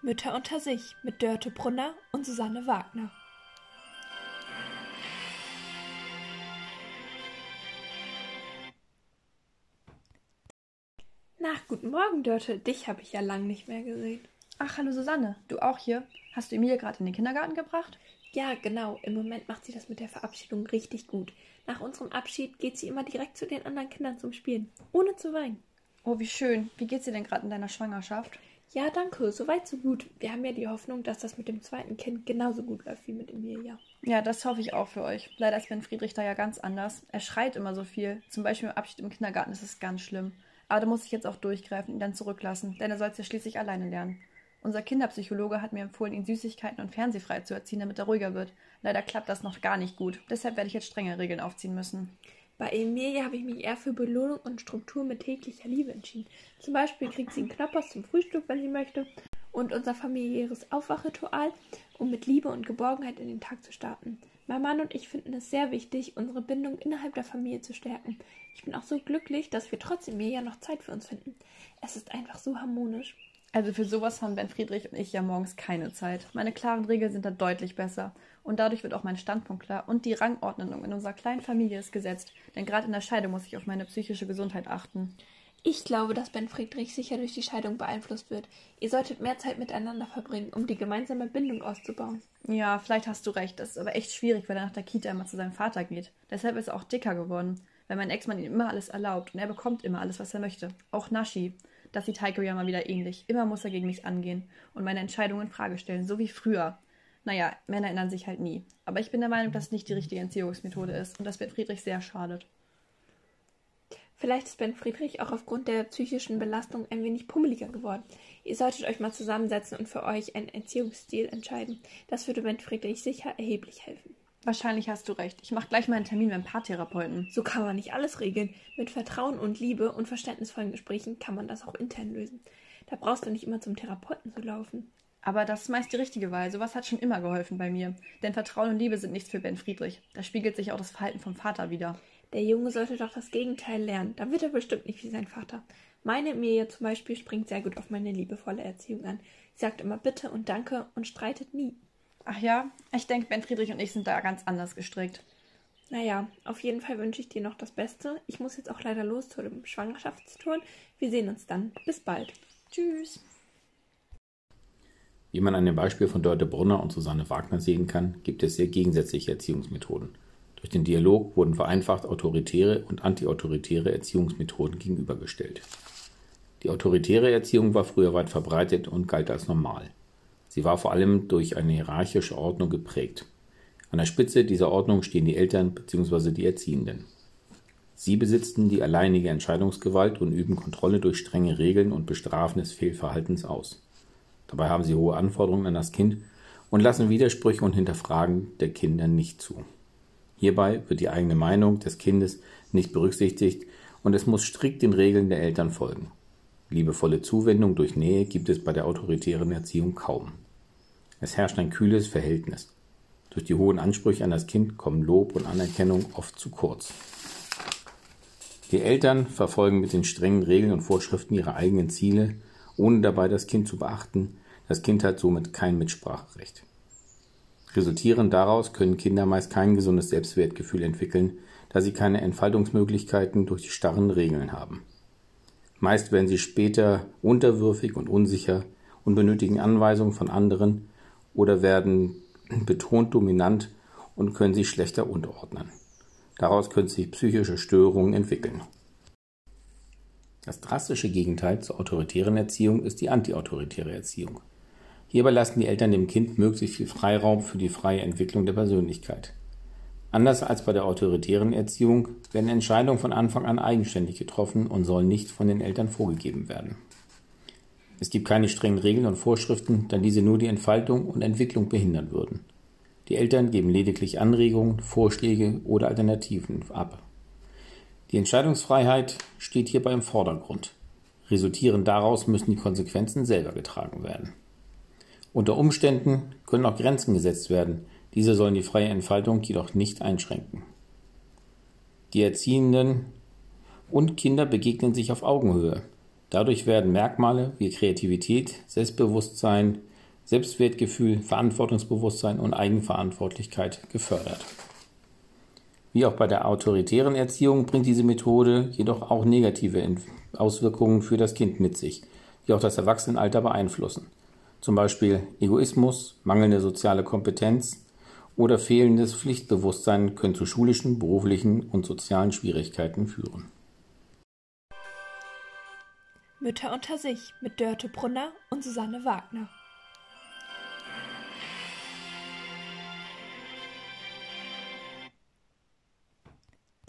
Mütter unter sich mit Dörte Brunner und Susanne Wagner. Na, guten Morgen, Dörte. Dich habe ich ja lang nicht mehr gesehen. Ach, hallo Susanne. Du auch hier? Hast du Emilie gerade in den Kindergarten gebracht? Ja, genau. Im Moment macht sie das mit der Verabschiedung richtig gut. Nach unserem Abschied geht sie immer direkt zu den anderen Kindern zum Spielen, ohne zu weinen. Oh, wie schön. Wie geht's dir denn gerade in deiner Schwangerschaft? Ja, danke. Soweit so gut. Wir haben ja die Hoffnung, dass das mit dem zweiten Kind genauso gut läuft wie mit Emilia. Ja, das hoffe ich auch für euch. Leider ist Ben Friedrich da ja ganz anders. Er schreit immer so viel. Zum Beispiel im Abschied im Kindergarten ist es ganz schlimm. Aber da muss ich jetzt auch durchgreifen, ihn dann zurücklassen, denn er soll es ja schließlich alleine lernen. Unser Kinderpsychologe hat mir empfohlen, ihn Süßigkeiten und Fernsehfrei zu erziehen, damit er ruhiger wird. Leider klappt das noch gar nicht gut. Deshalb werde ich jetzt strenge Regeln aufziehen müssen. Bei Emilia habe ich mich eher für Belohnung und Struktur mit täglicher Liebe entschieden. Zum Beispiel kriegt sie einen Knoppers zum Frühstück, wenn sie möchte, und unser familiäres Aufwachritual, um mit Liebe und Geborgenheit in den Tag zu starten. Mein Mann und ich finden es sehr wichtig, unsere Bindung innerhalb der Familie zu stärken. Ich bin auch so glücklich, dass wir trotzdem Emilia noch Zeit für uns finden. Es ist einfach so harmonisch. Also für sowas haben Ben Friedrich und ich ja morgens keine Zeit. Meine klaren Regeln sind da deutlich besser. Und dadurch wird auch mein Standpunkt klar und die Rangordnung in unserer kleinen Familie ist gesetzt. Denn gerade in der Scheidung muss ich auf meine psychische Gesundheit achten. Ich glaube, dass Ben Friedrich sicher durch die Scheidung beeinflusst wird. Ihr solltet mehr Zeit miteinander verbringen, um die gemeinsame Bindung auszubauen. Ja, vielleicht hast du recht. Das ist aber echt schwierig, weil er nach der Kita immer zu seinem Vater geht. Deshalb ist er auch dicker geworden, weil mein Ex-Mann ihm immer alles erlaubt und er bekommt immer alles, was er möchte. Auch Naschi. Das sieht Heiko ja mal wieder ähnlich. Immer muss er gegen mich angehen und meine Entscheidungen in Frage stellen, so wie früher. Naja, Männer ändern sich halt nie. Aber ich bin der Meinung, dass es nicht die richtige Entziehungsmethode ist und das Ben Friedrich sehr schadet. Vielleicht ist Ben Friedrich auch aufgrund der psychischen Belastung ein wenig pummeliger geworden. Ihr solltet euch mal zusammensetzen und für euch einen Erziehungsstil entscheiden. Das würde Ben Friedrich sicher erheblich helfen. Wahrscheinlich hast du recht. Ich mache gleich mal einen Termin beim Paartherapeuten. So kann man nicht alles regeln. Mit Vertrauen und Liebe und verständnisvollen Gesprächen kann man das auch intern lösen. Da brauchst du nicht immer zum Therapeuten zu laufen. Aber das ist meist die richtige Wahl. Sowas hat schon immer geholfen bei mir. Denn Vertrauen und Liebe sind nichts für Ben Friedrich. Da spiegelt sich auch das Verhalten vom Vater wieder. Der Junge sollte doch das Gegenteil lernen. Da wird er bestimmt nicht wie sein Vater. Meine Emilia zum Beispiel springt sehr gut auf meine liebevolle Erziehung an. Sie sagt immer Bitte und Danke und streitet nie. Ach ja, ich denke, Ben Friedrich und ich sind da ganz anders gestrickt. Naja, auf jeden Fall wünsche ich dir noch das Beste. Ich muss jetzt auch leider los zu dem Schwangerschaftstour. Wir sehen uns dann. Bis bald. Tschüss. Wie man an dem Beispiel von Dörte Brunner und Susanne Wagner sehen kann, gibt es sehr gegensätzliche Erziehungsmethoden. Durch den Dialog wurden vereinfacht autoritäre und antiautoritäre Erziehungsmethoden gegenübergestellt. Die autoritäre Erziehung war früher weit verbreitet und galt als normal. Sie war vor allem durch eine hierarchische Ordnung geprägt. An der Spitze dieser Ordnung stehen die Eltern bzw. die Erziehenden. Sie besitzen die alleinige Entscheidungsgewalt und üben Kontrolle durch strenge Regeln und Bestrafen des Fehlverhaltens aus. Dabei haben sie hohe Anforderungen an das Kind und lassen Widersprüche und Hinterfragen der Kinder nicht zu. Hierbei wird die eigene Meinung des Kindes nicht berücksichtigt und es muss strikt den Regeln der Eltern folgen. Liebevolle Zuwendung durch Nähe gibt es bei der autoritären Erziehung kaum. Es herrscht ein kühles Verhältnis. Durch die hohen Ansprüche an das Kind kommen Lob und Anerkennung oft zu kurz. Die Eltern verfolgen mit den strengen Regeln und Vorschriften ihre eigenen Ziele, ohne dabei das Kind zu beachten. Das Kind hat somit kein Mitspracherecht. Resultierend daraus können Kinder meist kein gesundes Selbstwertgefühl entwickeln, da sie keine Entfaltungsmöglichkeiten durch die starren Regeln haben. Meist werden sie später unterwürfig und unsicher und benötigen Anweisungen von anderen oder werden betont dominant und können sich schlechter unterordnen. Daraus können sich psychische Störungen entwickeln. Das drastische Gegenteil zur autoritären Erziehung ist die antiautoritäre Erziehung. Hierbei lassen die Eltern dem Kind möglichst viel Freiraum für die freie Entwicklung der Persönlichkeit. Anders als bei der autoritären Erziehung werden Entscheidungen von Anfang an eigenständig getroffen und sollen nicht von den Eltern vorgegeben werden. Es gibt keine strengen Regeln und Vorschriften, da diese nur die Entfaltung und Entwicklung behindern würden. Die Eltern geben lediglich Anregungen, Vorschläge oder Alternativen ab. Die Entscheidungsfreiheit steht hierbei im Vordergrund. Resultierend daraus müssen die Konsequenzen selber getragen werden. Unter Umständen können auch Grenzen gesetzt werden, diese sollen die freie Entfaltung jedoch nicht einschränken. Die Erziehenden und Kinder begegnen sich auf Augenhöhe. Dadurch werden Merkmale wie Kreativität, Selbstbewusstsein, Selbstwertgefühl, Verantwortungsbewusstsein und Eigenverantwortlichkeit gefördert. Wie auch bei der autoritären Erziehung bringt diese Methode jedoch auch negative Auswirkungen für das Kind mit sich, die auch das Erwachsenenalter beeinflussen. Zum Beispiel Egoismus, mangelnde soziale Kompetenz oder fehlendes Pflichtbewusstsein können zu schulischen, beruflichen und sozialen Schwierigkeiten führen. Mütter unter sich mit Dörte Brunner und Susanne Wagner.